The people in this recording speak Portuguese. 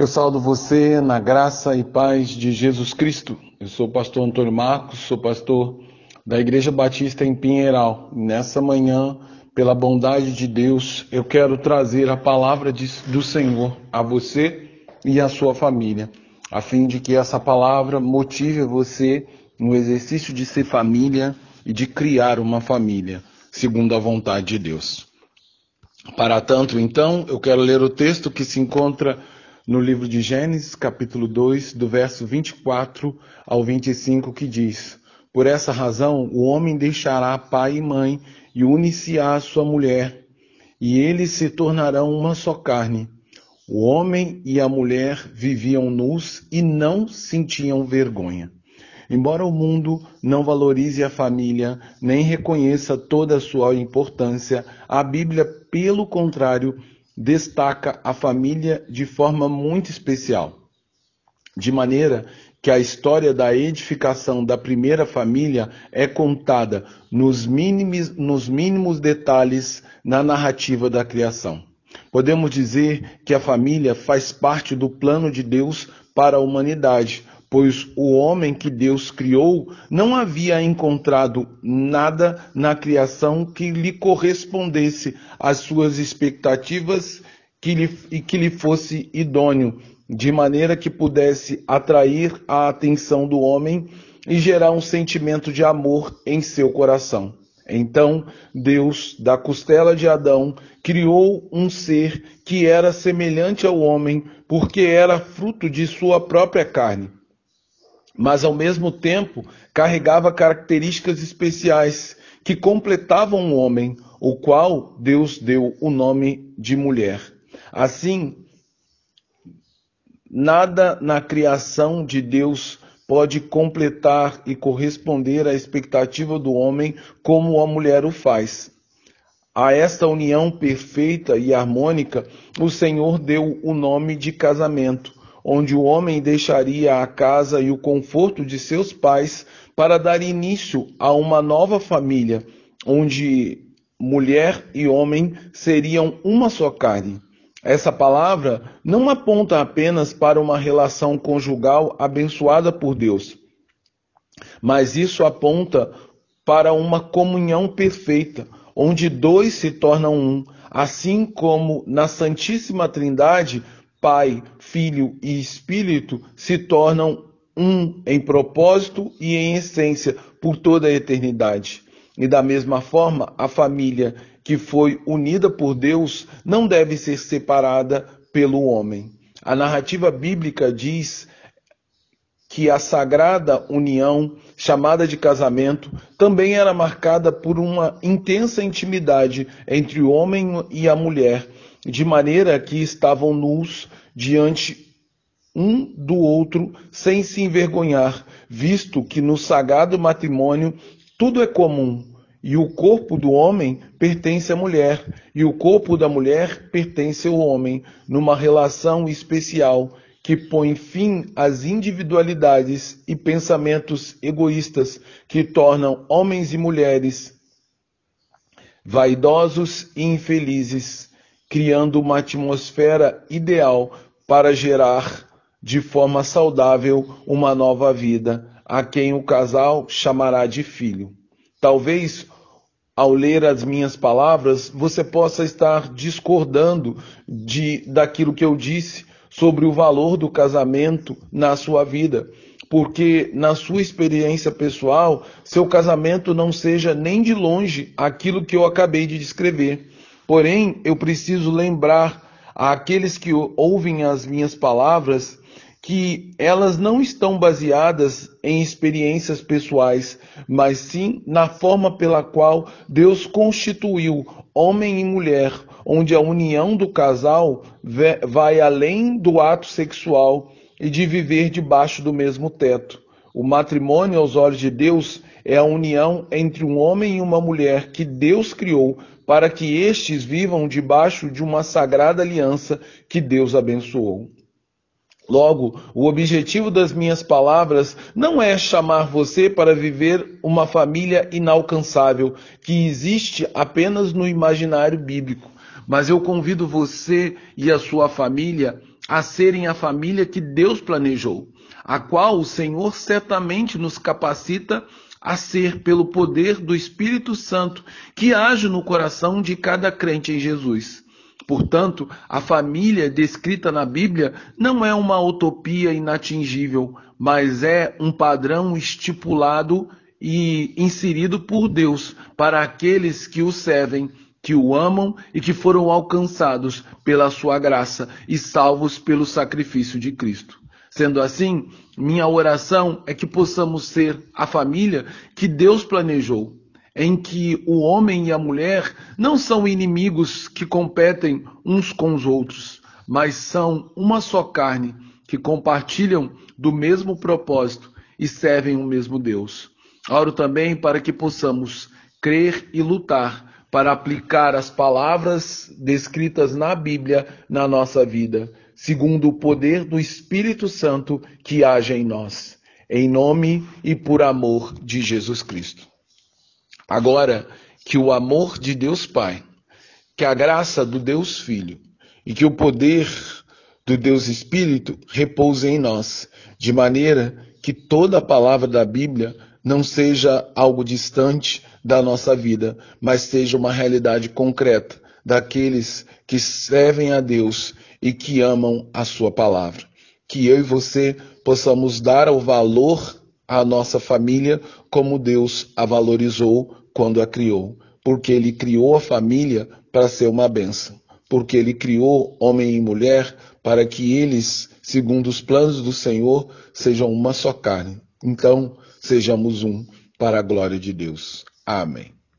Eu saldo você na graça e paz de Jesus Cristo. Eu sou o pastor Antônio Marcos, sou pastor da Igreja Batista em Pinheiral. Nessa manhã, pela bondade de Deus, eu quero trazer a palavra de, do Senhor a você e a sua família, a fim de que essa palavra motive você no exercício de ser família e de criar uma família, segundo a vontade de Deus. Para tanto, então, eu quero ler o texto que se encontra no livro de Gênesis, capítulo 2, do verso 24 ao 25, que diz: Por essa razão, o homem deixará pai e mãe e unir-se à sua mulher, e eles se tornarão uma só carne. O homem e a mulher viviam nus e não sentiam vergonha. Embora o mundo não valorize a família, nem reconheça toda a sua importância, a Bíblia, pelo contrário, destaca a família de forma muito especial. De maneira que a história da edificação da primeira família é contada nos mínimos, nos mínimos detalhes na narrativa da criação. Podemos dizer que a família faz parte do plano de Deus para a humanidade, pois o homem que Deus criou não havia encontrado nada na criação que lhe correspondesse às suas expectativas que lhe, e que lhe fosse idôneo, de maneira que pudesse atrair a atenção do homem e gerar um sentimento de amor em seu coração. Então, Deus, da costela de Adão, criou um ser que era semelhante ao homem, porque era fruto de sua própria carne mas ao mesmo tempo carregava características especiais que completavam o homem, o qual Deus deu o nome de mulher. Assim, nada na criação de Deus pode completar e corresponder à expectativa do homem como a mulher o faz. A esta união perfeita e harmônica, o Senhor deu o nome de casamento onde o homem deixaria a casa e o conforto de seus pais para dar início a uma nova família, onde mulher e homem seriam uma só carne. Essa palavra não aponta apenas para uma relação conjugal abençoada por Deus, mas isso aponta para uma comunhão perfeita, onde dois se tornam um, assim como na Santíssima Trindade Pai, Filho e Espírito se tornam um em propósito e em essência por toda a eternidade. E da mesma forma, a família que foi unida por Deus não deve ser separada pelo homem. A narrativa bíblica diz que a sagrada união, chamada de casamento, também era marcada por uma intensa intimidade entre o homem e a mulher, de maneira que estavam nus diante um do outro sem se envergonhar, visto que no sagrado matrimônio tudo é comum, e o corpo do homem pertence à mulher, e o corpo da mulher pertence ao homem, numa relação especial que põe fim às individualidades e pensamentos egoístas que tornam homens e mulheres vaidosos e infelizes criando uma atmosfera ideal para gerar de forma saudável uma nova vida, a quem o casal chamará de filho. Talvez ao ler as minhas palavras, você possa estar discordando de daquilo que eu disse sobre o valor do casamento na sua vida, porque na sua experiência pessoal, seu casamento não seja nem de longe aquilo que eu acabei de descrever. Porém, eu preciso lembrar àqueles que ouvem as minhas palavras que elas não estão baseadas em experiências pessoais, mas sim na forma pela qual Deus constituiu homem e mulher, onde a união do casal vai além do ato sexual e de viver debaixo do mesmo teto. O matrimônio, aos olhos de Deus, é a união entre um homem e uma mulher que Deus criou para que estes vivam debaixo de uma sagrada aliança que Deus abençoou. Logo, o objetivo das minhas palavras não é chamar você para viver uma família inalcançável que existe apenas no imaginário bíblico, mas eu convido você e a sua família a serem a família que Deus planejou, a qual o Senhor certamente nos capacita a ser pelo poder do Espírito Santo que age no coração de cada crente em Jesus. Portanto, a família descrita na Bíblia não é uma utopia inatingível, mas é um padrão estipulado e inserido por Deus para aqueles que o servem, que o amam e que foram alcançados pela sua graça e salvos pelo sacrifício de Cristo. Sendo assim, minha oração é que possamos ser a família que Deus planejou, em que o homem e a mulher não são inimigos que competem uns com os outros, mas são uma só carne que compartilham do mesmo propósito e servem o mesmo Deus. Oro também para que possamos crer e lutar para aplicar as palavras descritas na Bíblia na nossa vida, segundo o poder do Espírito Santo que age em nós, em nome e por amor de Jesus Cristo. Agora, que o amor de Deus Pai, que a graça do Deus Filho e que o poder do Deus Espírito repouse em nós, de maneira que toda a palavra da Bíblia não seja algo distante da nossa vida, mas seja uma realidade concreta daqueles que servem a Deus e que amam a Sua palavra. Que eu e você possamos dar o valor à nossa família como Deus a valorizou quando a criou, porque Ele criou a família para ser uma bênção, porque Ele criou homem e mulher para que eles, segundo os planos do Senhor, sejam uma só carne. Então, sejamos um para a glória de Deus. Amém.